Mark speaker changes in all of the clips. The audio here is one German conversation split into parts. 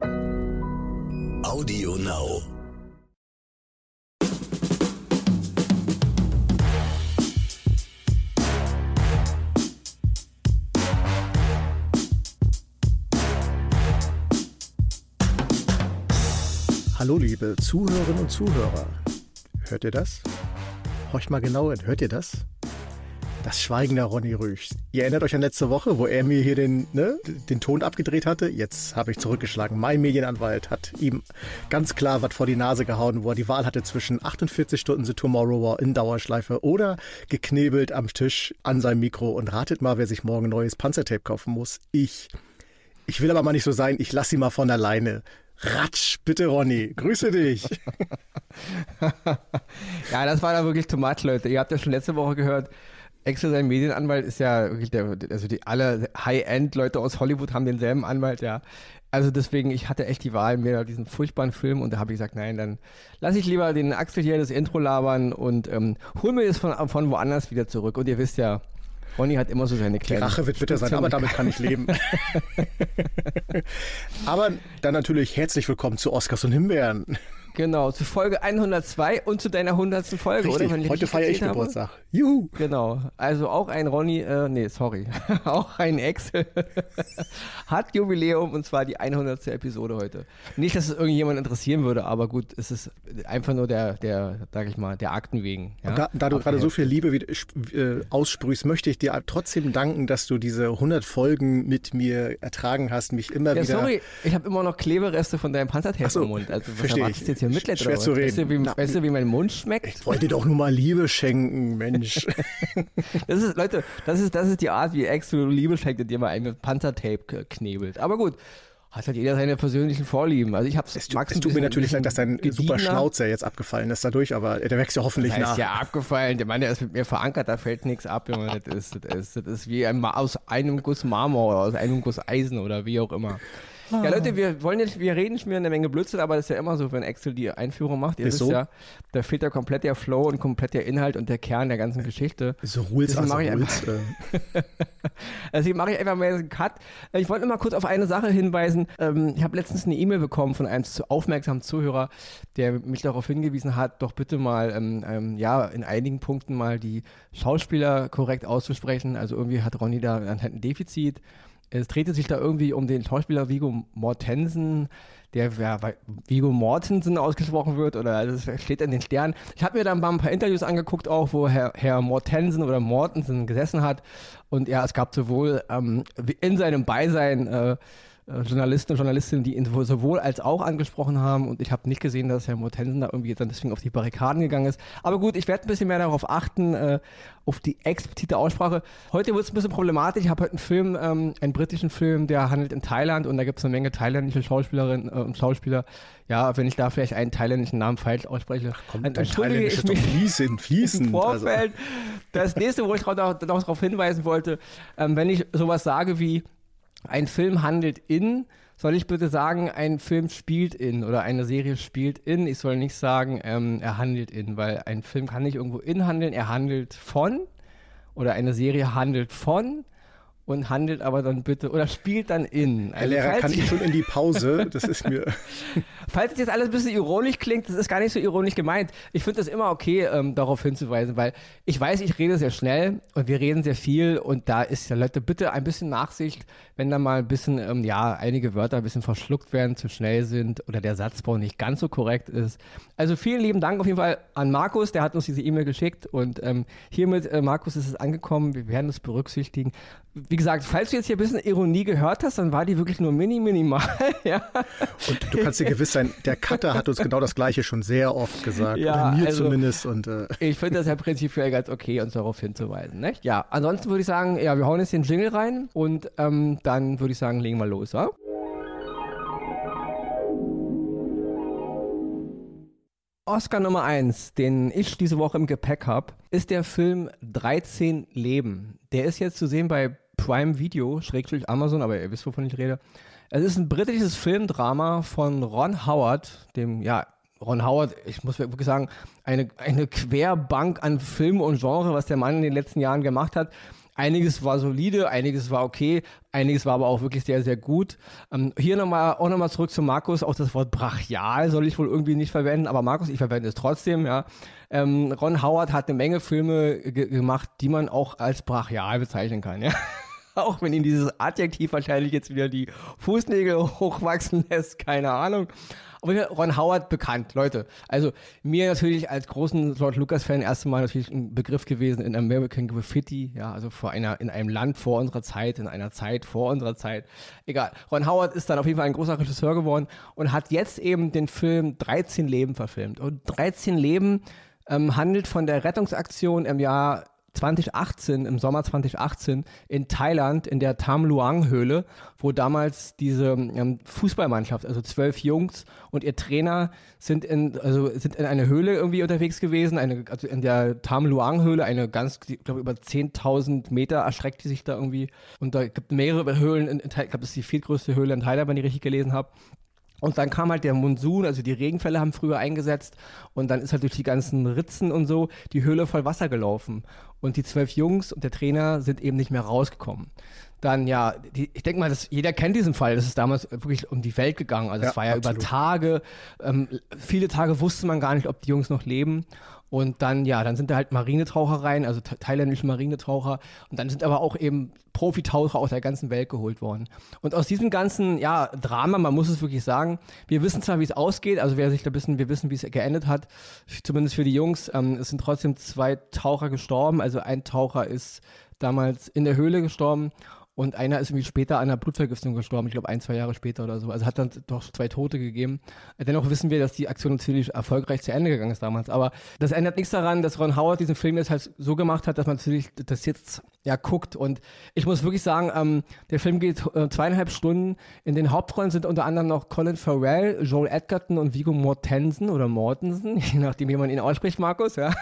Speaker 1: Audio Now.
Speaker 2: Hallo liebe Zuhörerinnen und Zuhörer. Hört ihr das? Horcht mal genau hin, hört ihr das? Das Schweigen der Ronny Rüsch. Ihr erinnert euch an letzte Woche, wo er mir hier den, ne, den Ton abgedreht hatte? Jetzt habe ich zurückgeschlagen. Mein Medienanwalt hat ihm ganz klar was vor die Nase gehauen, wo er die Wahl hatte zwischen 48 Stunden The Tomorrow War in Dauerschleife oder geknebelt am Tisch an seinem Mikro. Und ratet mal, wer sich morgen neues Panzertape kaufen muss. Ich. Ich will aber mal nicht so sein, ich lasse sie mal von alleine. Ratsch, bitte Ronny, grüße dich.
Speaker 3: ja, das war da wirklich too much, Leute. Ihr habt ja schon letzte Woche gehört, Extra sein Medienanwalt ist ja wirklich der, also die alle High-End-Leute aus Hollywood haben denselben Anwalt, ja. Also deswegen, ich hatte echt die Wahl, mir diesen furchtbaren Film und da habe ich gesagt, nein, dann lasse ich lieber den Axel hier das Intro labern und ähm, hol mir das von, von woanders wieder zurück. Und ihr wisst ja, Ronny hat immer so seine kleinen.
Speaker 2: Die Rache wird bitter sein, aber damit kann ich leben. aber dann natürlich herzlich willkommen zu Oscars und Himbeeren.
Speaker 3: Genau, zu Folge 102 und zu deiner 100. Folge,
Speaker 2: richtig, oder? Heute feiere ich Geburtstag. Juhu!
Speaker 3: Genau, also auch ein Ronny, äh, nee, sorry, auch ein Excel hat Jubiläum und zwar die 100. Episode heute. Nicht, dass es irgendjemand interessieren würde, aber gut, es ist einfach nur der, der sag ich mal, der Akten wegen.
Speaker 2: Ja? Da, da, du gerade so viel Liebe wie, äh, aussprühst, möchte ich dir trotzdem danken, dass du diese 100 Folgen mit mir ertragen hast, mich immer ja, wieder...
Speaker 3: sorry, ich habe immer noch Klebereste von deinem Panzertape so, im Mund. Also, was
Speaker 2: verstehe ich.
Speaker 3: jetzt hier Mitleid
Speaker 2: Schwer zu reden.
Speaker 3: Weißt du, wie, Na, weißt du, wie mein Mund schmeckt?
Speaker 2: Ich wollte doch nur mal Liebe schenken, Mensch.
Speaker 3: das ist, Leute, das ist, das ist die Art, wie Ex Liebe schenkt, indem er einen mit Panzertape knebelt. Aber gut, hat halt jeder seine persönlichen Vorlieben. Also ich hab's
Speaker 2: es, Max es tut mir natürlich leid, dass dein super Schnauzer jetzt abgefallen ist dadurch, aber der wächst ja hoffentlich
Speaker 3: das
Speaker 2: heißt nach.
Speaker 3: ja abgefallen. Der Mann, der ist mit mir verankert, da fällt nichts ab. Junge. Das, ist, das, ist, das ist wie ein, aus einem Guss Marmor oder aus einem Guss Eisen oder wie auch immer. Ja, Leute, wir wollen jetzt, wir reden schon wieder eine Menge Blödsinn, aber das ist ja immer so, wenn Excel die Einführung macht. Ihr ist wisst so? ja, da fehlt ja komplett der Flow und komplett der Inhalt und der Kern der ganzen Geschichte.
Speaker 2: So ruhig also
Speaker 3: mache ich einfach. Deswegen mache ich einfach mal einen Cut. Ich wollte nur mal kurz auf eine Sache hinweisen. Ähm, ich habe letztens eine E-Mail bekommen von einem aufmerksamen Zuhörer, der mich darauf hingewiesen hat, doch bitte mal, ähm, ähm, ja, in einigen Punkten mal die Schauspieler korrekt auszusprechen. Also irgendwie hat Ronny da ein Defizit. Es drehte sich da irgendwie um den Schauspieler Vigo Mortensen, der ja, Vigo Mortensen ausgesprochen wird oder das steht in den Sternen. Ich habe mir dann mal ein paar Interviews angeguckt, auch wo Herr, Herr Mortensen oder Mortensen gesessen hat. Und ja, es gab sowohl ähm, in seinem Beisein äh, Journalisten und Journalistinnen, die ihn sowohl als auch angesprochen haben. Und ich habe nicht gesehen, dass Herr Mortensen da irgendwie dann deswegen auf die Barrikaden gegangen ist. Aber gut, ich werde ein bisschen mehr darauf achten, äh, auf die explizite Aussprache. Heute wird es ein bisschen problematisch. Ich habe heute einen Film, ähm, einen britischen Film, der handelt in Thailand und da gibt es eine Menge thailändische Schauspielerinnen äh, und Schauspieler. Ja, wenn ich da vielleicht einen thailändischen Namen falsch ausspreche,
Speaker 2: Ach, komm, dann entschuldige ich mich fließen, fließen.
Speaker 3: im Vorfeld. Also. Das nächste, wo ich noch, noch darauf hinweisen wollte, ähm, wenn ich sowas sage wie ein Film handelt in, soll ich bitte sagen, ein Film spielt in oder eine Serie spielt in. Ich soll nicht sagen, ähm, er handelt in, weil ein Film kann nicht irgendwo in handeln, er handelt von oder eine Serie handelt von und handelt aber dann bitte oder spielt dann in.
Speaker 2: Also, Herr Lehrer, kann ich schon in die Pause? Das ist mir.
Speaker 3: falls jetzt alles ein bisschen ironisch klingt, das ist gar nicht so ironisch gemeint. Ich finde es immer okay, ähm, darauf hinzuweisen, weil ich weiß, ich rede sehr schnell und wir reden sehr viel und da ist ja Leute, bitte ein bisschen Nachsicht, wenn da mal ein bisschen, ähm, ja, einige Wörter ein bisschen verschluckt werden, zu schnell sind oder der Satzbau nicht ganz so korrekt ist. Also vielen lieben Dank auf jeden Fall an Markus, der hat uns diese E-Mail geschickt und ähm, hiermit, äh, Markus, ist es angekommen. Wir werden es berücksichtigen wie gesagt, falls du jetzt hier ein bisschen Ironie gehört hast, dann war die wirklich nur mini, minimal. ja.
Speaker 2: Und du kannst dir gewiss sein, der Cutter hat uns genau das Gleiche schon sehr oft gesagt. Ja, oder mir also, zumindest. Und, äh.
Speaker 3: Ich finde das ja prinzipiell ganz okay, uns darauf hinzuweisen. Nicht? Ja, ansonsten würde ich sagen, ja, wir hauen jetzt den Jingle rein und ähm, dann würde ich sagen, legen wir los. Ja? Oscar Nummer 1, den ich diese Woche im Gepäck habe, ist der Film 13 Leben. Der ist jetzt zu sehen bei Prime Video, Schrägstrich Amazon, aber ihr wisst, wovon ich rede. Es ist ein britisches Filmdrama von Ron Howard, dem, ja, Ron Howard, ich muss wirklich sagen, eine, eine Querbank an Film und Genre, was der Mann in den letzten Jahren gemacht hat. Einiges war solide, einiges war okay, einiges war aber auch wirklich sehr, sehr gut. Ähm, hier nochmal, auch nochmal zurück zu Markus, auch das Wort brachial soll ich wohl irgendwie nicht verwenden, aber Markus, ich verwende es trotzdem, ja. Ähm, Ron Howard hat eine Menge Filme gemacht, die man auch als brachial bezeichnen kann, ja. Auch wenn ihn dieses Adjektiv wahrscheinlich jetzt wieder die Fußnägel hochwachsen lässt, keine Ahnung. Aber Ron Howard bekannt, Leute. Also mir natürlich als großen George Lucas-Fan erst Mal natürlich ein Begriff gewesen in American Graffiti, ja, also vor einer, in einem Land vor unserer Zeit, in einer Zeit vor unserer Zeit. Egal. Ron Howard ist dann auf jeden Fall ein großer Regisseur geworden und hat jetzt eben den Film 13 Leben verfilmt. Und 13 Leben ähm, handelt von der Rettungsaktion im Jahr 2018, im Sommer 2018 in Thailand in der Tham Luang Höhle, wo damals diese ähm, Fußballmannschaft, also zwölf Jungs und ihr Trainer sind in, also sind in eine Höhle irgendwie unterwegs gewesen, eine, also in der Tham Luang Höhle, eine ganz, ich glaube über 10.000 Meter erschreckt die sich da irgendwie und da gibt mehrere Höhlen, in, in, ich glaube das ist die viertgrößte Höhle in Thailand, wenn ich richtig gelesen habe. Und dann kam halt der Monsun, also die Regenfälle haben früher eingesetzt und dann ist halt durch die ganzen Ritzen und so die Höhle voll Wasser gelaufen. Und die zwölf Jungs und der Trainer sind eben nicht mehr rausgekommen. Dann ja, die, ich denke mal, dass jeder kennt diesen Fall. Das ist damals wirklich um die Welt gegangen. Also es war ja absolut. über Tage. Ähm, viele Tage wusste man gar nicht, ob die Jungs noch leben. Und dann, ja, dann sind da halt Marinetaucher rein, also thailändische Marinetaucher. Und dann sind aber auch eben Profitaucher aus der ganzen Welt geholt worden. Und aus diesem ganzen, ja, Drama, man muss es wirklich sagen, wir wissen zwar, wie es ausgeht, also wer sich da wissen, wir wissen, wie es geendet hat, zumindest für die Jungs. Ähm, es sind trotzdem zwei Taucher gestorben. Also ein Taucher ist damals in der Höhle gestorben und einer ist irgendwie später an einer Blutvergiftung gestorben, ich glaube ein, zwei Jahre später oder so. Also hat dann doch zwei Tote gegeben. Dennoch wissen wir, dass die Aktion natürlich erfolgreich zu Ende gegangen ist damals. Aber das ändert nichts daran, dass Ron Howard diesen Film jetzt halt so gemacht hat, dass man natürlich das jetzt ja guckt. Und ich muss wirklich sagen, ähm, der Film geht äh, zweieinhalb Stunden. In den Hauptrollen sind unter anderem noch Colin Farrell, Joel Edgerton und Viggo Mortensen oder Mortensen, je nachdem, wie man ihn ausspricht, Markus. Ja.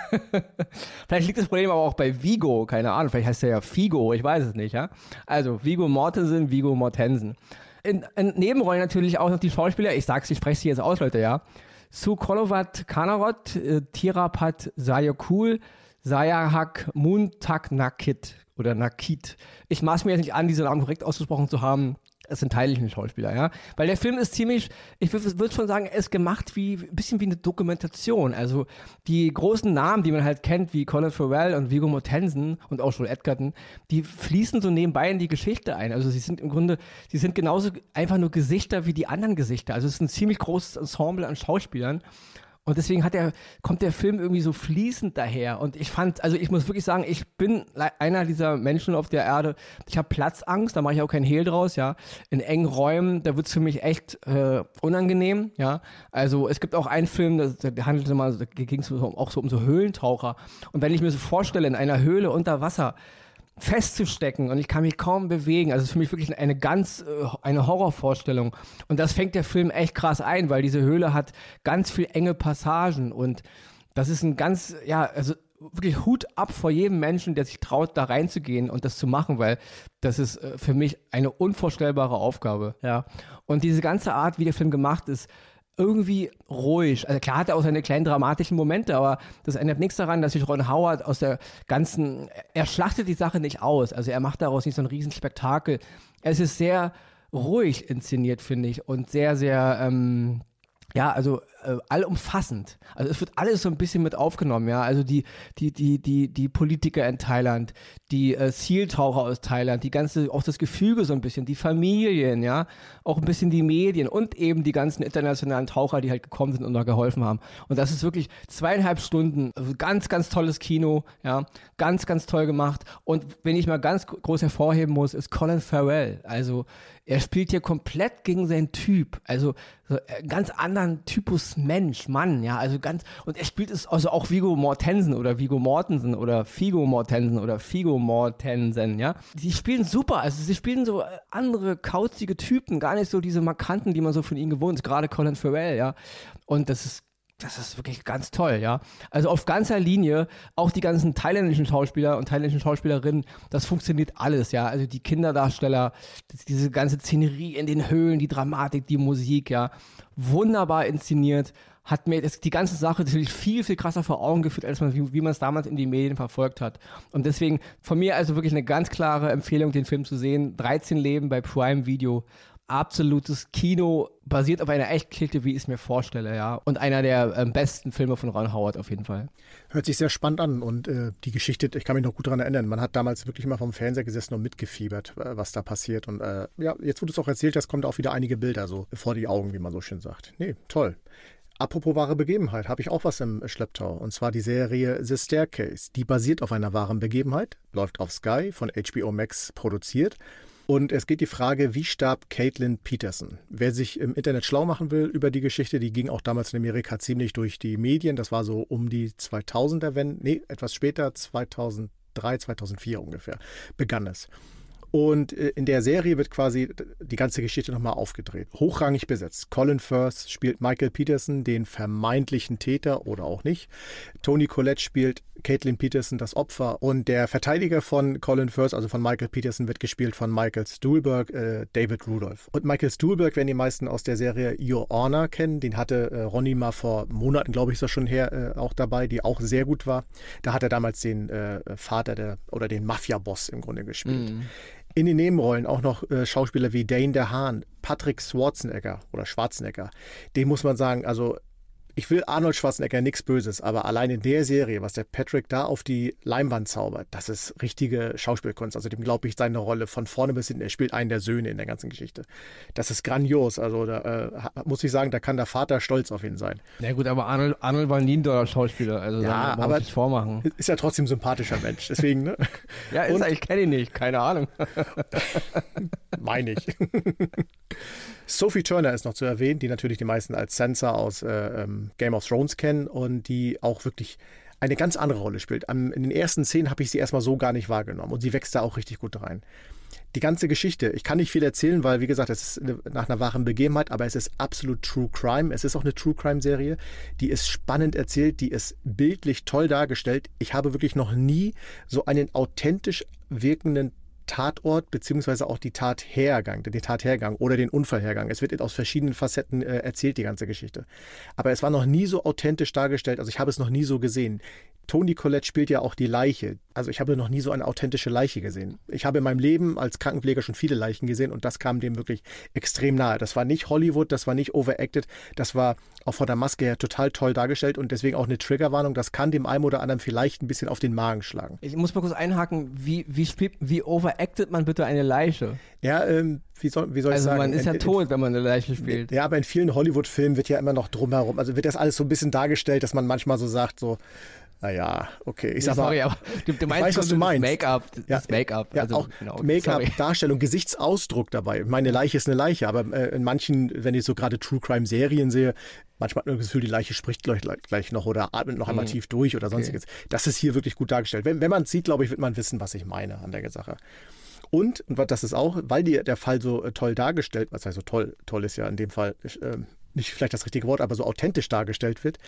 Speaker 3: vielleicht liegt das Problem aber auch bei Vigo, keine Ahnung. Vielleicht heißt er ja Figo, ich weiß es nicht. Ja. Also Vigo Mortensen, Vigo Mortensen. In, in Nebenrollen natürlich auch noch die Schauspieler. Ich sag's, ich spreche sie jetzt aus, Leute, ja. Sukolovat Kanarot, äh, Tirapat Sayokul, Sayahak Muntak Nakit oder Nakit. Ich maß mir jetzt nicht an, diese Namen korrekt ausgesprochen zu haben. Es sind thailändische Schauspieler, ja. Weil der Film ist ziemlich, ich würde schon sagen, er ist gemacht wie, ein bisschen wie eine Dokumentation. Also die großen Namen, die man halt kennt, wie Colin Farrell und Viggo Mortensen und auch Joel Edgerton, die fließen so nebenbei in die Geschichte ein. Also sie sind im Grunde, sie sind genauso einfach nur Gesichter wie die anderen Gesichter. Also es ist ein ziemlich großes Ensemble an Schauspielern. Und deswegen hat der, kommt der Film irgendwie so fließend daher. Und ich fand, also ich muss wirklich sagen, ich bin einer dieser Menschen auf der Erde. Ich habe Platzangst, da mache ich auch keinen Hehl draus, ja. In engen Räumen, da wird es für mich echt äh, unangenehm, ja. Also es gibt auch einen Film, der handelte mal, da ging es auch so um so Höhlentaucher. Und wenn ich mir so vorstelle, in einer Höhle unter Wasser, festzustecken und ich kann mich kaum bewegen. Also es ist für mich wirklich eine ganz, äh, eine Horrorvorstellung. Und das fängt der Film echt krass ein, weil diese Höhle hat ganz viel enge Passagen und das ist ein ganz, ja, also wirklich Hut ab vor jedem Menschen, der sich traut, da reinzugehen und das zu machen, weil das ist äh, für mich eine unvorstellbare Aufgabe, ja. Und diese ganze Art, wie der Film gemacht ist, irgendwie ruhig. Also klar hat er auch seine kleinen dramatischen Momente, aber das ändert nichts daran, dass sich Ron Howard aus der ganzen, er schlachtet die Sache nicht aus. Also er macht daraus nicht so ein Riesenspektakel. Es ist sehr ruhig inszeniert, finde ich, und sehr, sehr, ähm, ja, also äh, allumfassend. Also es wird alles so ein bisschen mit aufgenommen, ja. Also die, die, die, die, die Politiker in Thailand, die äh, Zieltaucher aus Thailand, die ganze, auch das Gefüge so ein bisschen, die Familien, ja, auch ein bisschen die Medien und eben die ganzen internationalen Taucher, die halt gekommen sind und da geholfen haben. Und das ist wirklich zweieinhalb Stunden, also ganz, ganz tolles Kino, ja, ganz, ganz toll gemacht. Und wenn ich mal ganz groß hervorheben muss, ist Colin Farrell. Also er spielt hier komplett gegen seinen Typ, also so einen ganz anderen Typus Mensch, Mann, ja, also ganz, und er spielt es also auch Vigo Mortensen oder Vigo Mortensen oder Figo Mortensen oder Figo Mortensen, ja. Die spielen super, also sie spielen so andere kauzige Typen, gar nicht so diese markanten, die man so von ihnen gewohnt ist, gerade Colin Farrell, ja. Und das ist das ist wirklich ganz toll, ja. Also auf ganzer Linie, auch die ganzen thailändischen Schauspieler und thailändischen Schauspielerinnen, das funktioniert alles, ja. Also die Kinderdarsteller, diese ganze Szenerie in den Höhlen, die Dramatik, die Musik, ja. Wunderbar inszeniert, hat mir das, die ganze Sache natürlich viel, viel krasser vor Augen geführt, als man, wie, wie man es damals in den Medien verfolgt hat. Und deswegen von mir also wirklich eine ganz klare Empfehlung, den Film zu sehen. 13 Leben bei Prime Video absolutes Kino, basiert auf einer Echtgeschichte, wie ich es mir vorstelle, ja. Und einer der ähm, besten Filme von Ron Howard auf jeden Fall.
Speaker 2: Hört sich sehr spannend an und äh, die Geschichte, ich kann mich noch gut daran erinnern, man hat damals wirklich immer vom Fernseher gesessen und mitgefiebert, äh, was da passiert. Und äh, ja, jetzt, du es auch erzählt hast, kommt auch wieder einige Bilder so vor die Augen, wie man so schön sagt. Nee, toll. Apropos wahre Begebenheit, habe ich auch was im Schlepptau. Und zwar die Serie The Staircase. Die basiert auf einer wahren Begebenheit, läuft auf Sky, von HBO Max produziert und es geht die Frage, wie starb Caitlin Peterson? Wer sich im Internet schlau machen will über die Geschichte, die ging auch damals in Amerika ziemlich durch die Medien. Das war so um die 2000er, wenn, nee, etwas später, 2003, 2004 ungefähr, begann es. Und äh, in der Serie wird quasi die ganze Geschichte nochmal aufgedreht. Hochrangig besetzt. Colin Firth spielt Michael Peterson, den vermeintlichen Täter oder auch nicht. Tony Collette spielt Caitlin Peterson, das Opfer. Und der Verteidiger von Colin Firth, also von Michael Peterson, wird gespielt von Michael Stuhlberg, äh, David Rudolph. Und Michael Stuhlberg werden die meisten aus der Serie Your Honor kennen. Den hatte äh, Ronny mal vor Monaten, glaube ich, ist das schon her, äh, auch dabei, die auch sehr gut war. Da hat er damals den äh, Vater der, oder den Mafia-Boss im Grunde gespielt. Mm. In den Nebenrollen auch noch äh, Schauspieler wie Dane DeHaan, Patrick Schwarzenegger oder Schwarzenegger. Den muss man sagen, also ich will Arnold Schwarzenegger nichts Böses, aber allein in der Serie, was der Patrick da auf die Leinwand zaubert, das ist richtige Schauspielkunst. Also dem glaube ich seine Rolle von vorne bis hinten. Er spielt einen der Söhne in der ganzen Geschichte. Das ist grandios. Also da äh, muss ich sagen, da kann der Vater stolz auf ihn sein.
Speaker 3: Ja gut, aber Arnold, Arnold war nie ein toller Schauspieler. Also
Speaker 2: ja, aber nicht vormachen. Ist ja trotzdem ein sympathischer Mensch. Deswegen, ne?
Speaker 3: ja, ist er, ich kenne ihn nicht. Keine Ahnung.
Speaker 2: Meine ich. Sophie Turner ist noch zu erwähnen, die natürlich die meisten als Sansa aus äh, ähm, Game of Thrones kennen und die auch wirklich eine ganz andere Rolle spielt. Am, in den ersten Szenen habe ich sie erstmal so gar nicht wahrgenommen und sie wächst da auch richtig gut rein. Die ganze Geschichte, ich kann nicht viel erzählen, weil, wie gesagt, es ist eine, nach einer wahren Begebenheit, aber es ist absolut True Crime. Es ist auch eine True Crime-Serie, die ist spannend erzählt, die ist bildlich toll dargestellt. Ich habe wirklich noch nie so einen authentisch wirkenden Tatort beziehungsweise auch die Tathergang, den Tathergang oder den Unfallhergang. Es wird aus verschiedenen Facetten äh, erzählt, die ganze Geschichte. Aber es war noch nie so authentisch dargestellt, also ich habe es noch nie so gesehen. Toni Collette spielt ja auch die Leiche. Also ich habe noch nie so eine authentische Leiche gesehen. Ich habe in meinem Leben als Krankenpfleger schon viele Leichen gesehen und das kam dem wirklich extrem nahe. Das war nicht Hollywood, das war nicht overacted, das war auch von der Maske her total toll dargestellt und deswegen auch eine Triggerwarnung. Das kann dem einen oder anderen vielleicht ein bisschen auf den Magen schlagen.
Speaker 3: Ich muss mal kurz einhaken, wie, wie, wie overacted man bitte eine Leiche?
Speaker 2: Ja, ähm, wie soll, wie soll
Speaker 3: also
Speaker 2: ich sagen?
Speaker 3: man ist ja in, tot, wenn man eine Leiche spielt.
Speaker 2: Ja, aber in vielen Hollywood-Filmen wird ja immer noch drumherum, also wird das alles so ein bisschen dargestellt, dass man manchmal so sagt, so, naja, okay. Ich sag
Speaker 3: sorry, aber du, du meinst, weiß, was du meinst. Make-up,
Speaker 2: ja,
Speaker 3: das Make-up.
Speaker 2: Ja, also, auch genau, Make-up, Darstellung, Gesichtsausdruck dabei. Meine Leiche ist eine Leiche, aber äh, in manchen, wenn ich so gerade True Crime Serien sehe, manchmal hat man das Gefühl, die Leiche spricht gleich, gleich noch oder atmet noch einmal mhm. tief durch oder sonstiges. Okay. Das ist hier wirklich gut dargestellt. Wenn, wenn man es sieht, glaube ich, wird man wissen, was ich meine an der Sache. Und, und das ist auch, weil die, der Fall so äh, toll dargestellt, was heißt so toll, toll ist ja in dem Fall äh, nicht vielleicht das richtige Wort, aber so authentisch dargestellt wird,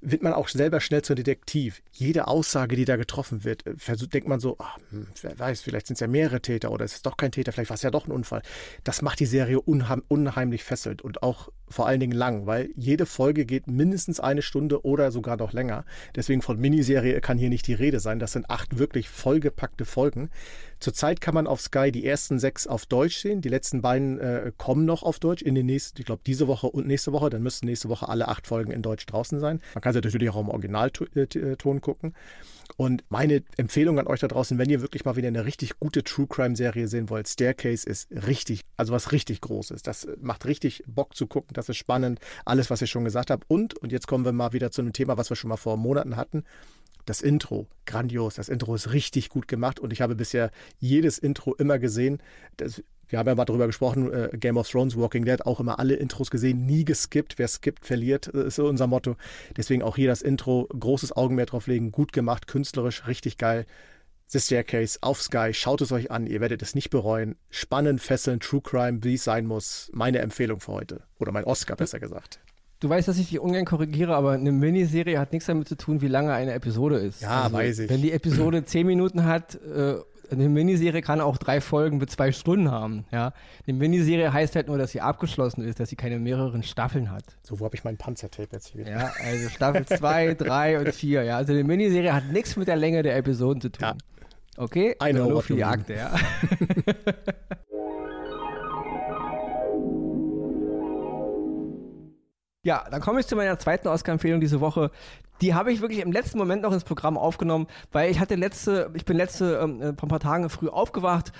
Speaker 2: wird man auch selber schnell zum Detektiv. Jede Aussage, die da getroffen wird, äh, denkt man so, ach, hm, wer weiß, vielleicht sind es ja mehrere Täter oder es ist doch kein Täter, vielleicht war es ja doch ein Unfall. Das macht die Serie unheim, unheimlich fesselnd und auch vor allen Dingen lang, weil jede Folge geht mindestens eine Stunde oder sogar noch länger. Deswegen von Miniserie kann hier nicht die Rede sein. Das sind acht wirklich vollgepackte Folgen. Zurzeit kann man auf Sky die ersten sechs auf Deutsch sehen. Die letzten beiden äh, kommen noch auf Deutsch in den nächsten, ich glaube diese Woche und nächste Woche. Dann müssten nächste Woche alle acht Folgen in Deutsch draußen sein. Man kann sie natürlich auch im Originalton äh, äh, gucken. Und meine Empfehlung an euch da draußen, wenn ihr wirklich mal wieder eine richtig gute True Crime Serie sehen wollt, Staircase ist richtig, also was richtig Großes. Das macht richtig Bock zu gucken, das ist spannend, alles, was ich schon gesagt habe. Und, und jetzt kommen wir mal wieder zu einem Thema, was wir schon mal vor Monaten hatten. Das Intro, grandios. Das Intro ist richtig gut gemacht und ich habe bisher jedes Intro immer gesehen. Das, wir haben ja mal darüber gesprochen, äh, Game of Thrones, Walking Dead, auch immer alle Intros gesehen, nie geskippt. Wer skippt, verliert, äh, ist unser Motto. Deswegen auch hier das Intro, großes Augenmerk drauf legen, gut gemacht, künstlerisch, richtig geil. The Staircase auf Sky, schaut es euch an, ihr werdet es nicht bereuen. Spannend, fesselnd, True Crime, wie es sein muss. Meine Empfehlung für heute. Oder mein Oscar, besser gesagt.
Speaker 3: Du weißt, dass ich dich ungern korrigiere, aber eine Miniserie hat nichts damit zu tun, wie lange eine Episode ist.
Speaker 2: Ja,
Speaker 3: also,
Speaker 2: weiß ich.
Speaker 3: Wenn die Episode zehn Minuten hat, äh, eine Miniserie kann auch drei Folgen mit zwei Stunden haben. Ja? Eine Miniserie heißt halt nur, dass sie abgeschlossen ist, dass sie keine mehreren Staffeln hat.
Speaker 2: So, wo habe ich mein Panzertape jetzt hier?
Speaker 3: Ja, also Staffel 2, 3 und 4. Ja? Also eine Miniserie hat nichts mit der Länge der Episoden zu tun.
Speaker 2: Ja.
Speaker 3: Okay?
Speaker 2: Eine
Speaker 3: Nur für die. Akte, ja. Ja, dann komme ich zu meiner zweiten Oscar-Empfehlung diese Woche. Die habe ich wirklich im letzten Moment noch ins Programm aufgenommen, weil ich hatte letzte, ich bin letzte ähm, äh, ein paar Tagen früh aufgewacht,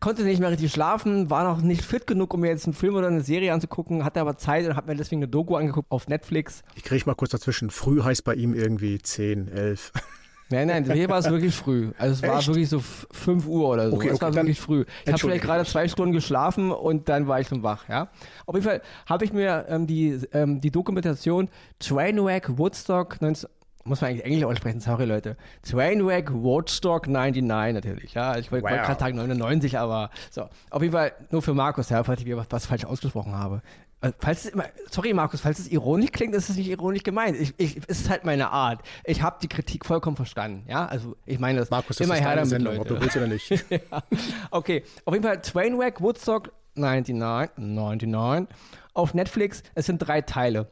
Speaker 3: konnte nicht mehr richtig schlafen, war noch nicht fit genug, um mir jetzt einen Film oder eine Serie anzugucken, hatte aber Zeit und habe mir deswegen eine Doku angeguckt auf Netflix.
Speaker 2: Ich kriege mal kurz dazwischen. Früh heißt bei ihm irgendwie 10, 11.
Speaker 3: Nein, nein, hier war es wirklich früh. Also es war
Speaker 2: Echt?
Speaker 3: wirklich so f- 5 Uhr oder so.
Speaker 2: Okay,
Speaker 3: es
Speaker 2: okay,
Speaker 3: war wirklich früh. Ich habe vielleicht gerade zwei Stunden geschlafen und dann war ich schon wach, ja. Auf jeden Fall habe ich mir ähm, die, ähm, die Dokumentation Trainwreck Woodstock 19 muss man eigentlich Englisch aussprechen, sorry Leute. Trainwreck Woodstock 99 natürlich, ja. Ich wollte
Speaker 2: Wow.
Speaker 3: gerade sagen 99, aber so. Auf jeden Fall nur für Markus, ja, falls ich was, was falsch ausgesprochen habe. Äh, Falls es immer, sorry Markus, falls es ironisch klingt, ist es nicht ironisch gemeint. Ich, ich, es ist halt meine Art. Ich habe die Kritik vollkommen verstanden, ja. Also ich meine das
Speaker 2: Markus, das
Speaker 3: immer
Speaker 2: ist
Speaker 3: her
Speaker 2: deine
Speaker 3: damit,
Speaker 2: Sendung,
Speaker 3: Leute.
Speaker 2: ob du willst oder nicht.
Speaker 3: ja. Okay, auf jeden Fall Trainwreck Woodstock 99, 99 auf Netflix. Es sind drei Teile.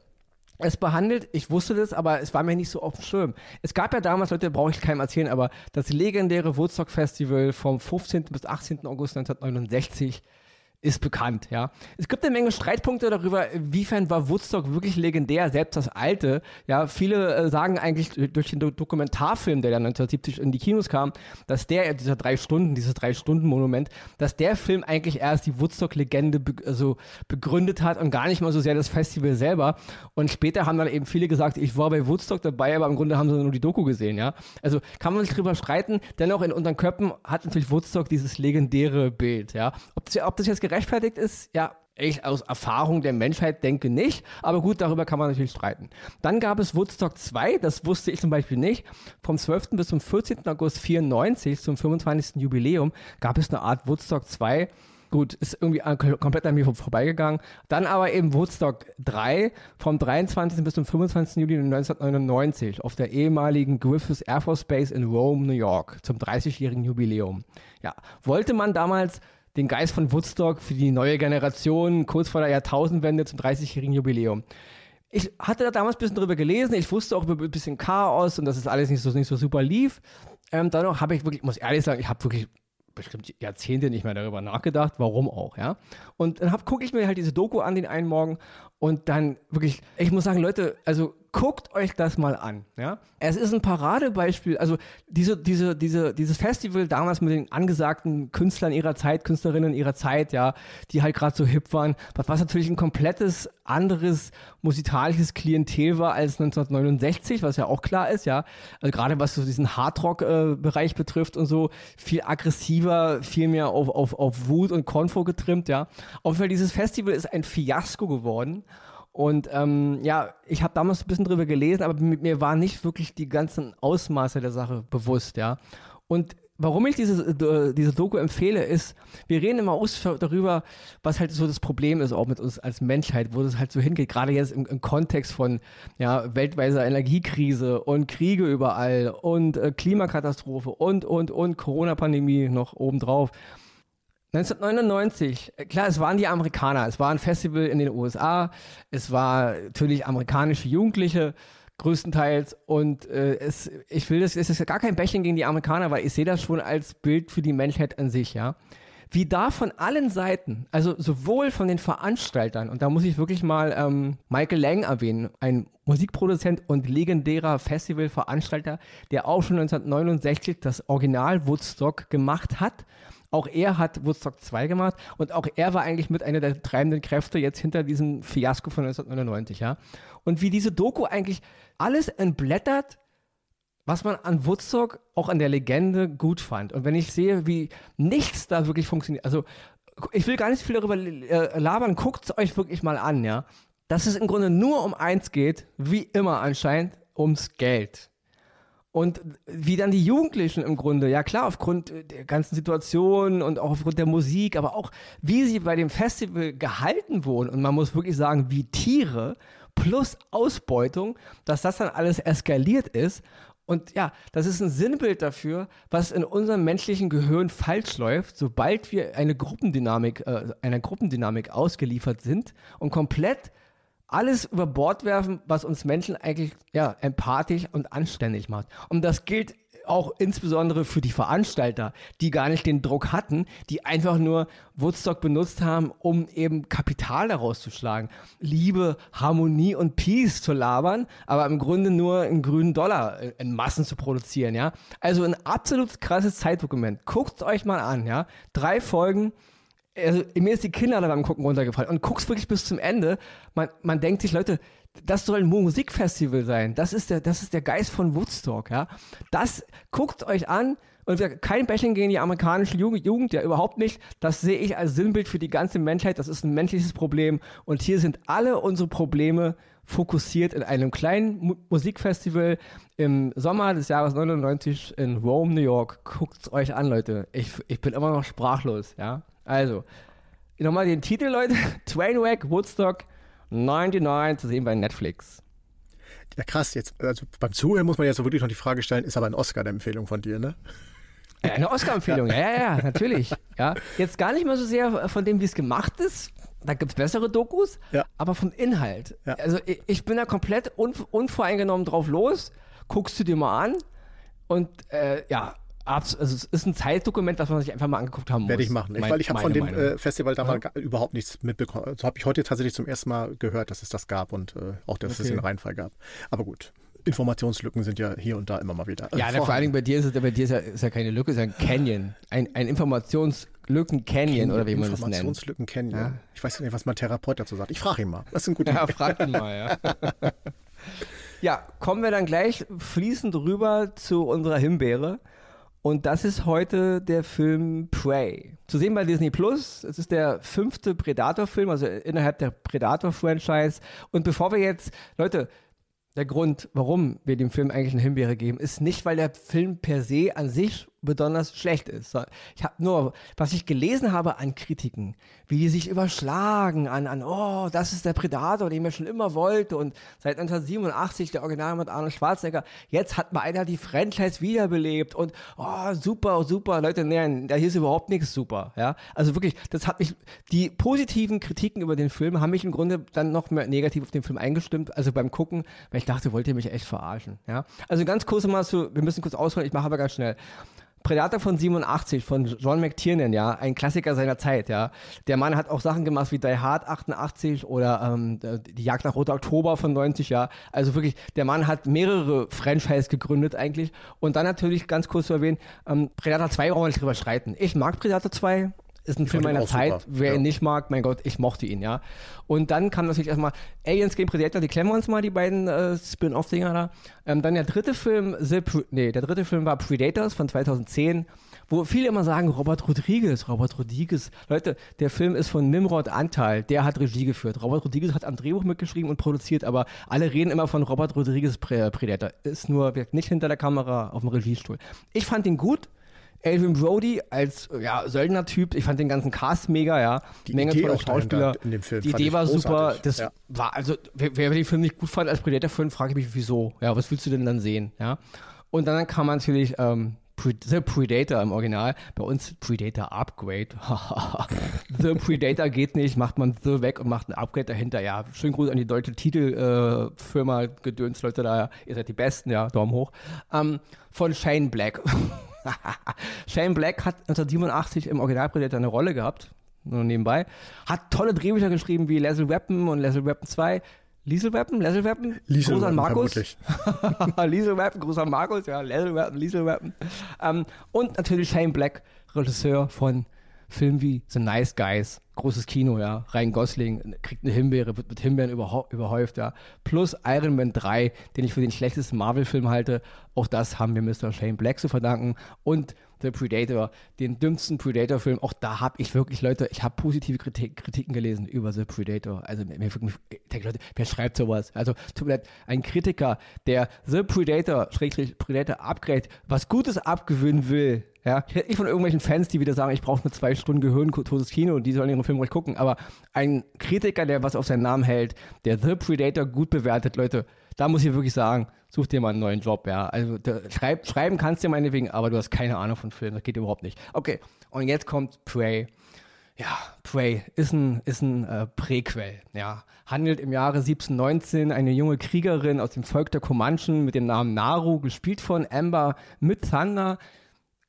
Speaker 3: Es behandelt, ich wusste das, aber es war mir nicht so auf dem Schirm. Es gab ja damals, Leute, brauche ich keinem erzählen, aber das legendäre Woodstock Festival vom 15. bis 18. August 1969 ist bekannt, ja. Es gibt eine Menge Streitpunkte darüber, inwiefern war Woodstock wirklich legendär, selbst das alte, ja. Viele äh, sagen eigentlich durch den Do Dokumentarfilm, der dann 1970 in die Kinos kam, dass der, dieser drei Stunden, dieses drei Stunden Monument, dass der Film eigentlich erst die Woodstock-Legende be also begründet hat und gar nicht mal so sehr das Festival selber. Und später haben dann eben viele gesagt, ich war bei Woodstock dabei, aber im Grunde haben sie nur die Doku gesehen, ja. Also kann man sich drüber streiten. Dennoch in unseren Köpfen hat natürlich Woodstock dieses legendäre Bild, ja. Ob das, ob das jetzt gerechtfertigt ist, ja, ich aus Erfahrung der Menschheit denke nicht, aber gut, darüber kann man natürlich streiten. Dann gab es Woodstock 2, das wusste ich zum Beispiel nicht. Vom 12. bis zum 14. August 94, zum 25. Jubiläum, gab es eine Art Woodstock 2. Gut, ist irgendwie komplett an mir vor- vorbeigegangen. Dann aber eben Woodstock 3 vom 23. bis zum 25. Juli 1999 auf der ehemaligen Griffiths Air Force Base in Rome, New York zum 30-jährigen Jubiläum. Ja, wollte man damals den Geist von Woodstock für die neue Generation kurz vor der Jahrtausendwende zum 30-jährigen Jubiläum. Ich hatte da damals ein bisschen drüber gelesen, ich wusste auch über ein bisschen Chaos und dass es alles nicht so, nicht so super lief. Ähm, dennoch habe ich wirklich, muss ehrlich sagen, ich habe wirklich bestimmt Jahrzehnte nicht mehr darüber nachgedacht, warum auch, ja. Und dann gucke ich mir halt diese Doku an den einen Morgen und dann wirklich, ich muss sagen, Leute, also guckt euch das mal an, ja. Es ist ein Paradebeispiel, also diese, diese, diese, dieses Festival damals mit den angesagten Künstlern ihrer Zeit, Künstlerinnen ihrer Zeit, ja, die halt gerade so hip waren, was, natürlich ein komplettes anderes musikalisches Klientel war als 1969, was ja auch klar ist, ja. Also gerade was so diesen Hardrock-Bereich betrifft und so, viel aggressiver, viel mehr auf, auf, auf Wut und Konfo getrimmt, ja. Auf jeden Fall, dieses Festival ist ein Fiasko geworden. Und ähm, ja, ich habe damals ein bisschen drüber gelesen, aber mit mir war nicht wirklich die ganzen Ausmaße der Sache bewusst, ja. Und warum ich diese, äh, diese Doku empfehle, ist, wir reden immer aus darüber, was halt so das Problem ist, auch mit uns als Menschheit, wo das halt so hingeht, gerade jetzt im, im Kontext von ja, weltweiter Energiekrise und Kriege überall und äh, Klimakatastrophe und, und, und Corona-Pandemie noch obendrauf. 1999, äh, klar, es waren die Amerikaner, es war ein Festival in den USA, es war natürlich amerikanische Jugendliche größtenteils und äh, es, ich will das, es ist ja gar kein Bächchen gegen die Amerikaner, weil ich sehe das schon als Bild für die Menschheit an sich, ja. Wie da von allen Seiten, also sowohl von den Veranstaltern, und da muss ich wirklich mal ähm, Michael Lang erwähnen, ein Musikproduzent und legendärer Festivalveranstalter, der auch schon 1969 das Original Woodstock gemacht hat. Auch er hat Woodstock 2 gemacht und auch er war eigentlich mit einer der treibenden Kräfte jetzt hinter diesem Fiasko von 1999, ja. Und wie diese Doku eigentlich alles entblättert, was man an Woodstock, auch an der Legende gut fand. Und wenn ich sehe, wie nichts da wirklich funktioniert, also ich will gar nicht viel darüber äh, labern, guckt es euch wirklich mal an, ja. Dass es im Grunde nur um eins geht, wie immer anscheinend, ums Geld. Und wie dann die Jugendlichen im Grunde, ja klar, aufgrund der ganzen Situation und auch aufgrund der Musik, aber auch wie sie bei dem Festival gehalten wurden. Und man muss wirklich sagen, wie Tiere plus Ausbeutung, dass das dann alles eskaliert ist. Und ja, das ist ein Sinnbild dafür, was in unserem menschlichen Gehirn falsch läuft, sobald wir eine Gruppendynamik, äh, einer Gruppendynamik ausgeliefert sind und komplett alles über Bord werfen, was uns Menschen eigentlich ja, empathisch und anständig macht. Und das gilt auch insbesondere für die Veranstalter, die gar nicht den Druck hatten, die einfach nur Woodstock benutzt haben, um eben Kapital daraus zu schlagen. Liebe, Harmonie und Peace zu labern, aber im Grunde nur einen grünen Dollar in Massen zu produzieren, ja. Also ein absolut krasses Zeitdokument. Guckt euch mal an, ja. Drei Folgen, also, mir ist die Kinder beim Gucken runtergefallen und guckst wirklich bis zum Ende. Man, man denkt sich, Leute, das soll ein Musikfestival sein. Das ist der, das ist der Geist von Woodstock, ja. Das guckt euch an und kein Bashing gegen die amerikanische Jugend, Jugend, ja überhaupt nicht. Das sehe ich als Sinnbild für die ganze Menschheit. Das ist ein menschliches Problem und hier sind alle unsere Probleme fokussiert in einem kleinen Mu Musikfestival im Sommer des Jahres 99 in Rome, New York. Guckt es euch an, Leute. Ich, ich bin immer noch sprachlos, ja. Also, nochmal den Titel, Leute. Trainwreck Woodstock 99 zu sehen bei Netflix.
Speaker 2: Ja, krass. Jetzt, also beim Zuhören muss man jetzt so wirklich noch die Frage stellen, ist aber ein Oscar eine Empfehlung von dir, ne?
Speaker 3: Eine Oscar-Empfehlung, ja. ja, ja, natürlich. Ja. Jetzt gar nicht mal so sehr von dem, wie es gemacht ist. Da gibt es bessere Dokus, ja. aber vom Inhalt. Ja. Also ich, ich, bin da komplett unvoreingenommen drauf los. Guckst du dir mal an und äh, ja, also es ist ein Zeitdokument, das man sich einfach mal angeguckt haben muss.
Speaker 2: Werde ich machen,
Speaker 3: mein,
Speaker 2: weil ich habe von dem äh, Festival damals ja. überhaupt nichts mitbekommen. So also habe ich heute tatsächlich zum ersten Mal gehört, dass es das gab und äh, auch, dass okay. es den Reinfall gab. Aber gut. Informationslücken sind ja hier und da immer mal wieder.
Speaker 3: Ja, vor allen Dingen bei dir ist es bei dir ist ja, ist ja keine Lücke, es ist ein Canyon. Ein, ein Informationslücken Canyon oder wie man das nennt.
Speaker 2: Informationslücken Canyon. Ja? Ich weiß nicht, was mein Therapeut dazu sagt. Ich frage ihn mal. Das ist ein guter
Speaker 3: Ja, frag ihn mal, ja. ja, kommen wir dann gleich fließend rüber zu unserer Himbeere. Und das ist heute der Film Prey. Zu sehen bei Disney Plus. Es ist der fünfte Predator-Film, also innerhalb der Predator-Franchise. Und bevor wir jetzt, Leute, der Grund, warum wir dem Film eigentlich eine Himbeere geben, ist nicht, weil der Film per se an sich besonders schlecht ist. Ich habe nur, was ich gelesen habe an Kritiken, wie die sich überschlagen an, an, oh, das ist der Predator, den ich schon immer wollte und seit 1987 der Original mit Arnold Schwarzenegger. Jetzt hat mal einer die Franchise wiederbelebt und, oh, super, super, Leute, nein, da hier ist überhaupt nichts super, ja. Also wirklich, das hat mich, die positiven Kritiken über den Film haben mich im Grunde dann noch mehr negativ auf den Film eingestimmt, also beim Gucken, weil ich dachte, wollt ihr mich echt verarschen, ja. Also ganz kurz mal so, wir müssen kurz ausholen, ich mache aber ganz schnell. Predator von 87 von John McTiernan, ja, ein Klassiker seiner Zeit, ja. Der Mann hat auch Sachen gemacht wie Die Hard 88 oder ähm, die Jagd nach Roter Oktober von 90, ja. Also wirklich, der Mann hat mehrere Franchise gegründet eigentlich. Und dann natürlich ganz kurz zu erwähnen, ähm, Predator 2 brauchen wir nicht drüber streiten. Ich mag Predator 2, ist ein ich Film meiner Zeit. Super. Wer ja. ihn nicht mag, mein Gott, ich mochte ihn, ja. Und dann kam natürlich erstmal Aliens gegen Predator, die klemmen wir uns mal, die beiden äh, Spin-off-Dinger da. Ähm, dann der dritte Film, The, nee, der dritte Film war Predators von 2010 wo viele immer sagen, Robert Rodriguez, Robert Rodriguez. Leute, der Film ist von Nimrod Anteil, der hat Regie geführt. Robert Rodriguez hat am Drehbuch mitgeschrieben und produziert, aber alle reden immer von Robert Rodriguez Predator. Ist nur nicht hinter der Kamera auf dem Regiestuhl. Ich fand ihn gut, Alvin Brody als ja, Söldner-Typ. Ich fand den ganzen Cast mega, ja.
Speaker 2: Die Menge Idee toller Schauspieler. In dem Film
Speaker 3: die Idee war super. Das ja. war, also, wer, wer, den Film nicht gut fand als Predator-Film, frage ich mich, wieso. Ja, was willst du denn dann sehen? Ja. Und dann kam natürlich ähm, The Predator im Original. Bei uns Predator Upgrade. The Predator geht nicht, macht man The weg und macht ein Upgrade dahinter. Ja, schönen Gruß an die deutsche Titelfirma, äh, Gedöns, Leute da. Ihr seid die Besten, ja, Daumen hoch. Ähm, von Shane Black. Shane Black hat 1987 im Original Predator eine Rolle gehabt, nur nebenbei. Hat tolle Drehbücher geschrieben wie Leslie Weapon und Leslie Weapon 2. Liesel Weapon, Leslie Weapon,
Speaker 2: Liesel
Speaker 3: Gruß
Speaker 2: an
Speaker 3: Markus. Liesel Weapon, Gruß an Markus, ja, Leslie Weapon, Liesel Weapon. Ähm, und natürlich Shane Black, Regisseur von Filmen wie The Nice Guys, großes Kino, ja. Ryan Gosling kriegt eine Himbeere, wird mit Himbeeren überhäuft, ja. Plus Iron Man 3, den ich für den schlechtesten Marvel-Film halte. Auch das haben wir Mr. Shane Black zu verdanken. Und The Predator, den dümmsten Predator-Film. Auch da habe ich wirklich, Leute, ich habe positive Kritik, Kritiken gelesen über The Predator. Also mir ich denke, Leute, wer schreibt sowas? Also tut mir leid, ein Kritiker, der The Predator, Schrägstrich Predator Upgrade, was Gutes abgewöhnen will, ja, ich rede nicht von irgendwelchen Fans, die wieder sagen, ich brauche nur zwei Stunden gehirntotes Kino und die sollen ihren Film ruhig gucken. Aber ein Kritiker, der was auf seinen Namen hält, der The Predator gut bewertet, Leute, da muss ich wirklich sagen, such dir mal einen neuen Job, ja. Also da, schreib, schreiben kannst du meinetwegen, aber du hast keine Ahnung von Filmen, das geht überhaupt nicht. Okay, und jetzt kommt Prey. Ja, Prey ist ein, ist ein äh, Präquel, ja. Handelt im Jahre 1719 eine junge Kriegerin aus dem Volk der Comanchen mit dem Namen Naru, gespielt von Amber mit Thunder.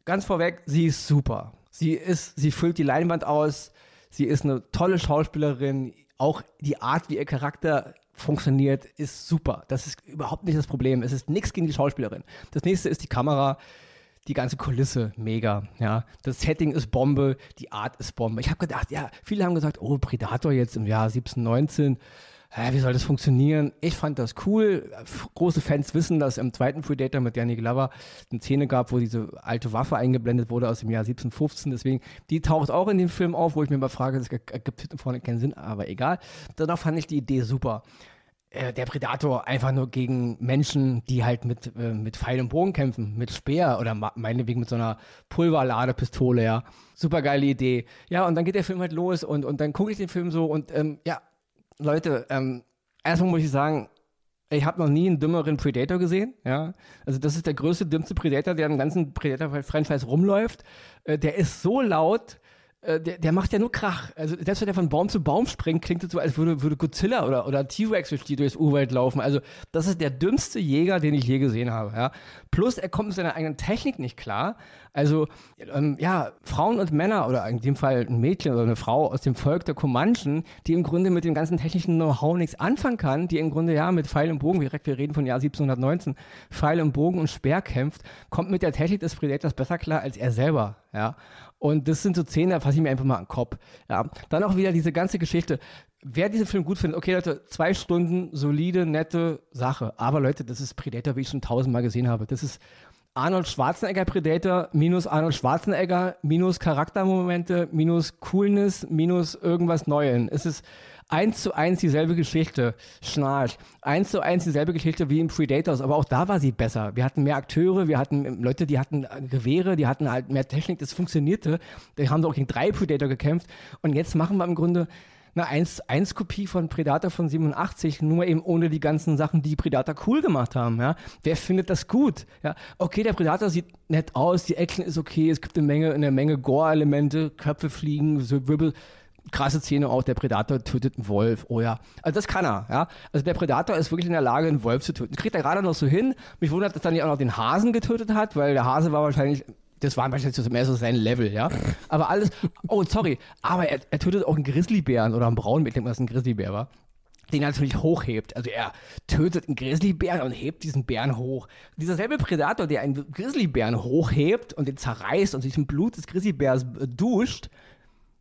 Speaker 3: Ganz vorweg, sie ist super. Sie ist, sie füllt die Leinwand aus. Sie ist eine tolle Schauspielerin. Auch die Art, wie ihr Charakter funktioniert, ist super. Das ist überhaupt nicht das Problem. Es ist nichts gegen die Schauspielerin. Das nächste ist die Kamera. Die ganze Kulisse, mega, ja. Das Setting ist Bombe, die Art ist Bombe. Ich habe gedacht, ja, viele haben gesagt, oh, Predator jetzt im Jahr 1719 hä, wie soll das funktionieren? Ich fand das cool. Große Fans wissen, dass im zweiten Predator mit Danny Glover eine Szene gab, wo diese alte Waffe eingeblendet wurde aus dem Jahr 1715. Deswegen, die taucht auch in dem Film auf, wo ich mir mal frage, das ergibt hinten vorne keinen Sinn, aber egal. Danach fand ich die Idee super äh, der Predator einfach nur gegen Menschen, die halt mit, äh, mit Pfeil und Bogen kämpfen, mit Speer oder meinetwegen mit so einer Pulverladepistole, ja. Super geile Idee. Ja, und dann geht der Film halt los und, und dann gucke ich den Film so und ähm, ja, Leute, ähm, erstmal muss ich sagen, ich habe noch nie einen dümmeren Predator gesehen. Ja? Also das ist der größte, dümmste Predator, der im ganzen Predator-Franchise rumläuft. Äh, der ist so laut, äh, der, der, macht ja nur Krach. Also selbst wenn der von Baum zu Baum springt, klingt es so, als würde, würde Godzilla oder, oder T-Rex durch die durchs Urwald laufen. Also das ist der dümmste Jäger, den ich je gesehen habe. Ja? Plus er kommt mit seiner eigenen Technik nicht klar. Also ähm, ja, Frauen und Männer oder in dem Fall ein Mädchen oder eine Frau aus dem Volk der Comanchen, die im Grunde mit dem ganzen technischen Know-how nichts anfangen kann, die im Grunde ja mit Pfeil und Bogen, direkt wir reden von Jahr 1719, Pfeil und Bogen und Speer kämpft, kommt mit der Technik des Predators besser klar als er selber. Ja? Und das sind so Szenen, da fasse ich mir einfach mal an den Kopf. Ja. Dann auch wieder diese ganze Geschichte. Wer diesen Film gut findet, okay, Leute, zwei Stunden, solide, nette Sache. Aber Leute, das ist Predator, wie ich schon tausendmal gesehen habe. Das ist Arnold Schwarzenegger Predator minus Arnold Schwarzenegger minus Charaktermomente minus Coolness minus irgendwas Neues. Es ist eins zu eins dieselbe Geschichte. Schnarch. Eins zu eins dieselbe Geschichte wie in Predators, aber auch da war sie besser. Wir hatten mehr Akteure, wir hatten Leute, die hatten Gewehre, die hatten halt mehr Technik, das funktionierte. Da haben sie auch gegen drei Predator gekämpft. Und jetzt machen wir im Grunde eine 1-1-Kopie von Predator von 87, nur eben ohne die ganzen Sachen, die Predator cool gemacht haben. Ja? Wer findet das gut? Ja? Okay, der Predator sieht nett aus, die Action ist okay, es gibt eine Menge, eine Menge Gore-Elemente, Köpfe fliegen, so Wirbel krasse Szene auch, der Predator tötet einen Wolf. Oh ja. Also das kann er, ja. Also der Predator ist wirklich in der Lage, einen Wolf zu töten. Kriegt er gerade noch so hin. Mich wundert, dass er nicht auch noch den Hasen getötet hat, weil der Hase war wahrscheinlich das war wahrscheinlich mehr so sein Level, ja. Aber alles, oh, sorry, aber er, er tötet auch einen Grizzlybären oder einen Braun, mit dem was ein Grizzlybär war den er natürlich hochhebt. Also er tötet einen Grizzlybären und hebt diesen Bären hoch. Dieser selbe Predator, der einen Grizzlybären hochhebt und den zerreißt und sich im Blut des Grizzlybärs duscht,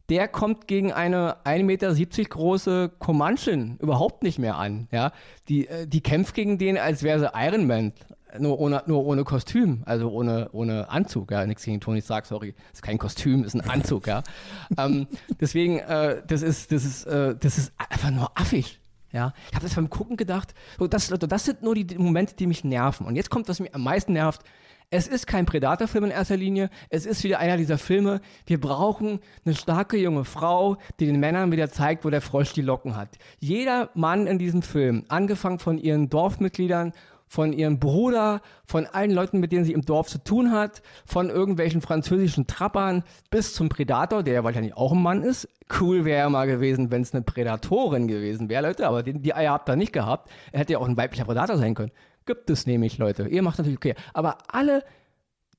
Speaker 3: der kommt gegen eine 1,70 Meter große Comanchin überhaupt nicht mehr an. Ja? Die, äh, die kämpft gegen den, als wäre sie Iron Man. Nur ohne, nur ohne Kostüm, also ohne, ohne Anzug, ja, nichts gegen Tony Stark, sorry, das ist kein Kostüm, ist ein Anzug, ja. ähm, deswegen, äh, das ist, das ist, äh, das ist einfach nur affig, ja. Ich habe das beim Gucken gedacht, so, das, das sind nur die Momente, die mich nerven. Und jetzt kommt, was mich am meisten nervt, es ist kein Predator-Film in erster Linie. Es ist wieder einer dieser Filme. Wir brauchen eine starke junge Frau, die den Männern wieder zeigt, wo der Frosch die Locken hat. Jeder Mann in diesem Film, angefangen von ihren Dorfmitgliedern, von ihrem Bruder, von allen Leuten, mit denen sie im Dorf zu tun hat, von irgendwelchen französischen Trappern bis zum Predator, der ja wahrscheinlich auch ein Mann ist. Cool wäre ja mal gewesen, wenn es eine Prädatorin gewesen wäre, Leute, aber die, die Eier habt ihr nicht gehabt. Er hätte ja auch ein weiblicher Predator sein können. Gibt es nämlich, Leute. Ihr macht natürlich okay. Aber alle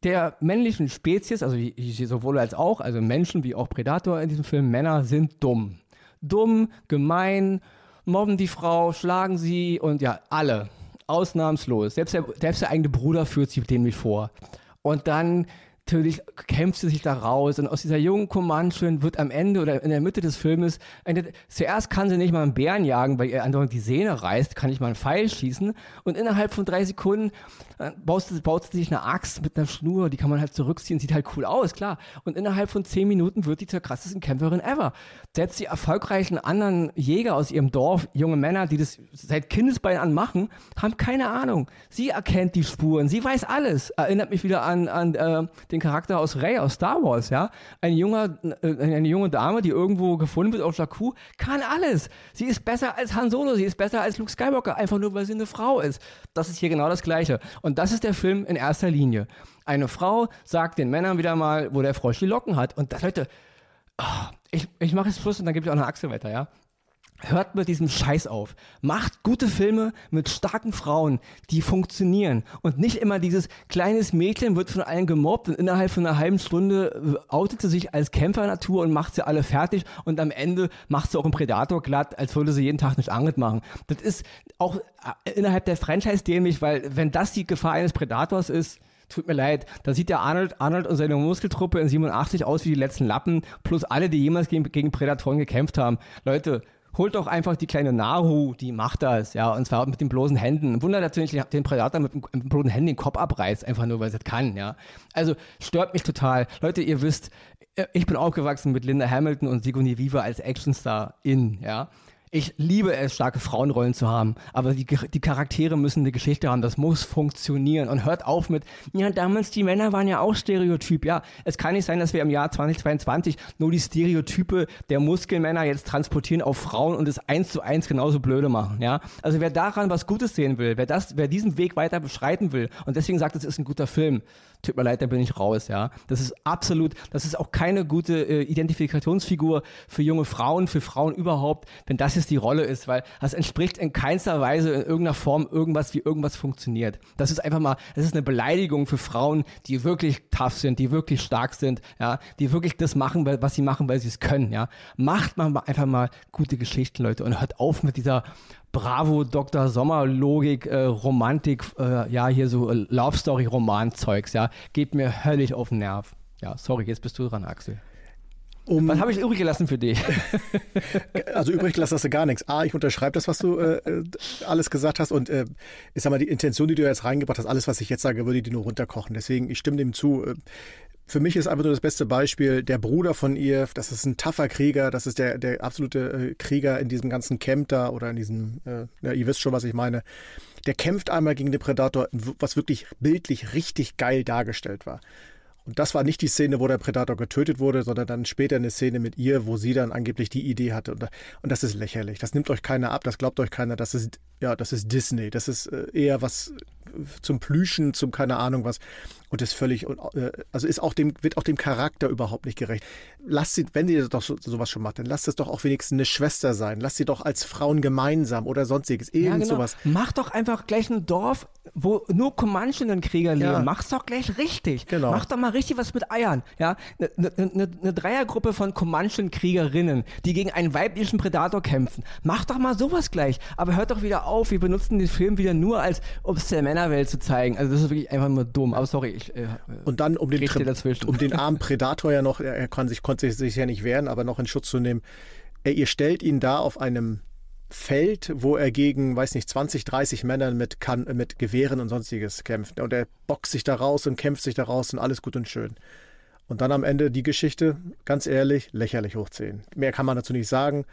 Speaker 3: der männlichen Spezies, also sowohl als auch, also Menschen wie auch Predator in diesem Film, Männer sind dumm. Dumm, gemein, mobben die Frau, schlagen sie und ja, alle. Ausnahmslos. Selbst der, selbst der eigene Bruder führt sich dem nicht vor. Und dann natürlich kämpft sie sich da raus und aus dieser jungen Comanchen wird am Ende oder in der Mitte des Filmes, zuerst kann sie nicht mal einen Bären jagen, weil ihr andauernd die Sehne reißt, kann ich mal einen Pfeil schießen und innerhalb von drei Sekunden äh, baut, sie, baut sie sich eine Axt mit einer Schnur, die kann man halt zurückziehen, sieht halt cool aus, klar. Und innerhalb von zehn Minuten wird die zur krassesten Kämpferin ever. Selbst die erfolgreichen anderen Jäger aus ihrem Dorf, junge Männer, die das seit Kindesbein an machen, haben keine Ahnung. Sie erkennt die Spuren, sie weiß alles. Erinnert mich wieder an, an äh, den Charakter aus Rey aus Star Wars, ja. Ein junger, äh, eine junge Dame, die irgendwo gefunden wird auf Jakku, kann alles. Sie ist besser als Han Solo, sie ist besser als Luke Skywalker, einfach nur weil sie eine Frau ist. Das ist hier genau das Gleiche. Und das ist der Film in erster Linie. Eine Frau sagt den Männern wieder mal, wo der Frosch die Locken hat. Und das, Leute, oh, ich, ich mache jetzt Schluss und dann gebe ich auch eine Achse weiter, ja. Hört mit diesem Scheiß auf. Macht gute Filme mit starken Frauen, die funktionieren. Und nicht immer dieses kleines Mädchen wird von allen gemobbt und innerhalb von einer halben Stunde äh, outet sie sich als Kämpfernatur und macht sie alle fertig und am Ende macht sie auch einen Predator glatt, als würde sie jeden Tag nicht Angel machen. Das ist auch äh, innerhalb der Franchise dämlich, weil wenn das die Gefahr eines Predators ist, tut mir leid, da sieht der Arnold, Arnold und seine Muskeltruppe in 87 aus wie die letzten Lappen, plus alle, die jemals gegen, gegen Predatoren gekämpft haben. Leute, holt doch einfach die kleine Naru, die macht das, ja, und zwar mit den bloßen Händen. Wunder natürlich den Predator mit, den bloßen Händen den Kopf abreißt, einfach nur, weil sie das kann, ja. Also stört mich total. Leute, ihr wisst, ich bin aufgewachsen mit Linda Hamilton und Sigourney Weaver als Actionstar in, ja. Ich liebe es, starke Frauenrollen zu haben, aber die, die Charaktere müssen eine Geschichte haben, das muss funktionieren. Und hört auf mit, ja, damals die Männer waren ja auch Stereotyp. Ja, es kann nicht sein, dass wir im Jahr 2022 nur die Stereotype der Muskelmänner jetzt transportieren auf Frauen und es eins zu eins genauso blöde machen. Ja, also wer daran was Gutes sehen will, wer, das, wer diesen Weg weiter beschreiten will und deswegen sagt, es ist ein guter Film, tut mir leid, da bin ich raus, ja. Das ist absolut, das ist auch keine gute äh, Identifikationsfigur für junge Frauen, für Frauen überhaupt, wenn das jetzt die Rolle ist, weil das entspricht in keinster Weise in irgendeiner Form irgendwas, wie irgendwas funktioniert. Das ist einfach mal, das ist eine Beleidigung für Frauen, die wirklich tough sind, die wirklich stark sind, ja, die wirklich das machen, was sie machen, weil sie es können, ja. Macht man einfach mal gute Geschichten, Leute, und hört auf mit dieser Bravo, Dr. Sommer, Logik, äh, Romantik, äh, ja, hier so äh, Love Story, Roman-Zeugs, ja, geht mir höllisch auf den Nerv. Ja, sorry, jetzt bist du dran, Axel. Um, was habe ich übrig gelassen für dich?
Speaker 2: also übrig gelassen hast du gar nichts. A, ich unterschreibe das, was du äh, äh, alles gesagt hast und äh, ich sag mal, die Intention, die du jetzt reingebracht hast, alles, was ich jetzt sage, würde die nur runterkochen. Deswegen, ich stimme dem zu. Äh, für mich ist einfach nur das beste Beispiel der Bruder von ihr. Das ist ein tougher Krieger. Das ist der, der absolute äh, Krieger in diesem ganzen Camp da oder in diesem, äh, ja, ihr wisst schon, was ich meine. Der kämpft einmal gegen den Predator, was wirklich bildlich richtig geil dargestellt war. Und das war nicht die Szene, wo der Predator getötet wurde, sondern dann später eine Szene mit ihr, wo sie dann angeblich die Idee hatte. Und, und das ist lächerlich. Das nimmt euch keiner ab, das glaubt euch keiner. Das ist, ja, das ist Disney. Das ist äh, eher was zum Plüschen, zum keine Ahnung was und ist völlig, äh, also ist auch dem, wird auch dem Charakter überhaupt nicht gerecht. Lasst sie, wenn ihr doch so, sowas schon macht, dann lasst es doch auch wenigstens eine Schwester sein. Lasst sie doch als Frauen gemeinsam oder sonstiges, irgend ja, genau. sowas.
Speaker 3: Mach doch einfach gleich ein Dorf, wo nur Comanchen-Krieger leben. Ja. Mach's doch gleich richtig. Genau. Mach doch mal richtig was mit Eiern. Ja, eine ne, ne, ne Dreiergruppe von Comanchen-Kriegerinnen, die gegen einen weiblichen Predator kämpfen. Mach doch mal sowas gleich. Aber hört doch wieder auf, wir benutzen den Film wieder nur als, um es der Männerwelt zu zeigen. Also das ist wirklich einfach nur dumm. Aber sorry, ich, äh,
Speaker 2: und dann, um den, um den armen Predator ja noch, er kann sich, konnte sich ja nicht wehren, aber noch in Schutz zu nehmen. Er, ihr stellt ihn da auf einem Feld, wo er gegen, weiß nicht, 20, 30 Männern mit, kann, mit Gewehren und sonstiges kämpft. Und er boxt sich da raus und kämpft sich da raus und alles gut und schön. Und dann am Ende die Geschichte, ganz ehrlich, lächerlich hochziehen. Mehr kann man dazu nicht sagen.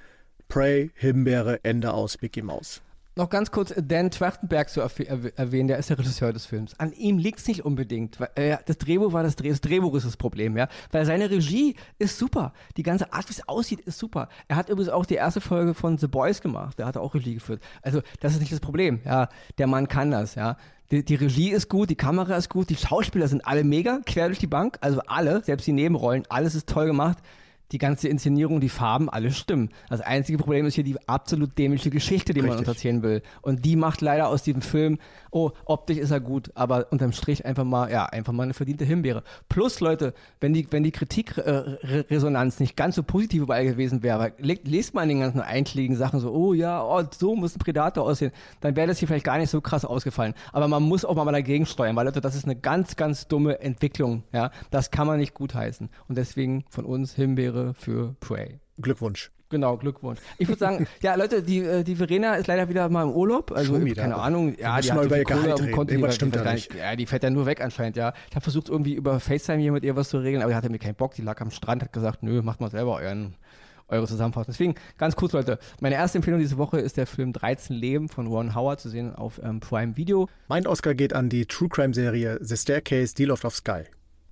Speaker 2: Prey, Himbeere, Ende aus, Mickey Mouse
Speaker 3: noch ganz kurz Dan Trachtenberg zu erwähnen, der ist der Regisseur des Films. An ihm liegt es nicht unbedingt. Weil, äh, das Drehbuch war das Dreh, das Drehbuch ist das Problem, ja. Weil seine Regie ist super. Die ganze Art, wie es aussieht, ist super. Er hat übrigens auch die erste Folge von The Boys gemacht. Der hat auch Regie geführt. Also, das ist nicht das Problem, ja. Der Mann kann das, ja. Die, die, Regie ist gut, die Kamera ist gut, die Schauspieler sind alle mega, quer durch die Bank, also alle, selbst die Nebenrollen, alles ist toll gemacht die ganze Inszenierung, die Farben, alles stimmen. Das einzige Problem ist hier die absolut dämliche Geschichte, die man uns erzählen will. Und die macht leider aus diesem Film, oh, optisch ist er gut, aber unterm Strich einfach mal, ja, einfach mal eine verdiente Himbeere. Plus, Leute, wenn die, wenn die Kritikresonanz äh, nicht ganz so positiv überall gewesen wäre, lest mal in den ganzen einschlägigen Sachen so, oh ja, oh, so muss ein Predator aussehen, dann wäre das hier vielleicht gar nicht so krass ausgefallen. Aber man muss auch mal dagegen steuern, weil Leute, das ist eine ganz, ganz dumme Entwicklung. Ja, das kann man nicht gutheißen. Und deswegen von uns Himbeere wäre für Prey.
Speaker 2: Glückwunsch.
Speaker 3: Genau, Glückwunsch. Ich würde sagen, ja, Leute, die, äh, die Verena ist leider wieder mal im Urlaub. Also, keine Ahnung. Ja,
Speaker 2: die mal über ihr Gehalt reden.
Speaker 3: Konnte die, stimmt die, nicht. Ja, die fährt ja nur weg anscheinend, ja. Ich habe versucht, irgendwie über FaceTime hier mit ihr was zu regeln, aber die hatte mir keinen Bock. Die lag am Strand, hat gesagt, nö, macht mal selber euren, eure Zusammenfassung. Deswegen, ganz kurz, Leute. Meine erste Empfehlung diese Woche ist der Film 13 Leben von Ron Howard zu sehen auf ähm, Prime Video.
Speaker 2: Mein Oscar geht an die True Crime Serie The Staircase, Deal of Sky.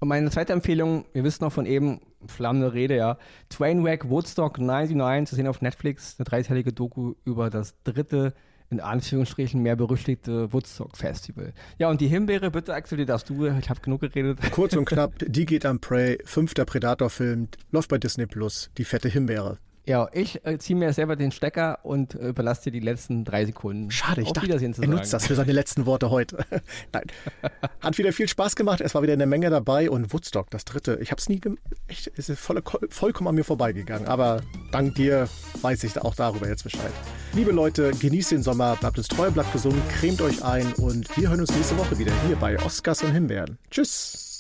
Speaker 3: Und meine zweite Empfehlung, ihr wisst noch von eben, flammende Rede, ja. Trainwreck Woodstock 99 zu sehen auf Netflix, eine dreiteilige Doku über das dritte, in Anführungsstrichen mehr berüchtigte Woodstock Festival. Ja, und die Himbeere, bitte Axel, die darfst du, ich habe genug geredet.
Speaker 2: Kurz und knapp, die geht am Prey, fünfter Predator-Film, läuft bei Disney Plus, die fette Himbeere.
Speaker 3: Ja, ich äh, ziehe mir selber den Stecker und äh, überlasse dir die letzten drei Sekunden.
Speaker 2: Schade, ich Auf dachte, Wiedersehen zu er nutzt das für seine letzten Worte heute. Nein, hat wieder viel Spaß gemacht. Es war wieder eine Menge dabei und Woodstock, das dritte. Ich habe es nie, echt, es ist voll, vollkommen an mir vorbeigegangen. Aber dank dir weiß ich auch darüber jetzt Bescheid. Liebe Leute, genießt den Sommer, bleibt uns treu, bleibt gesund, cremt euch ein und wir hören uns nächste Woche wieder hier bei Oscars und Himbeeren. Tschüss.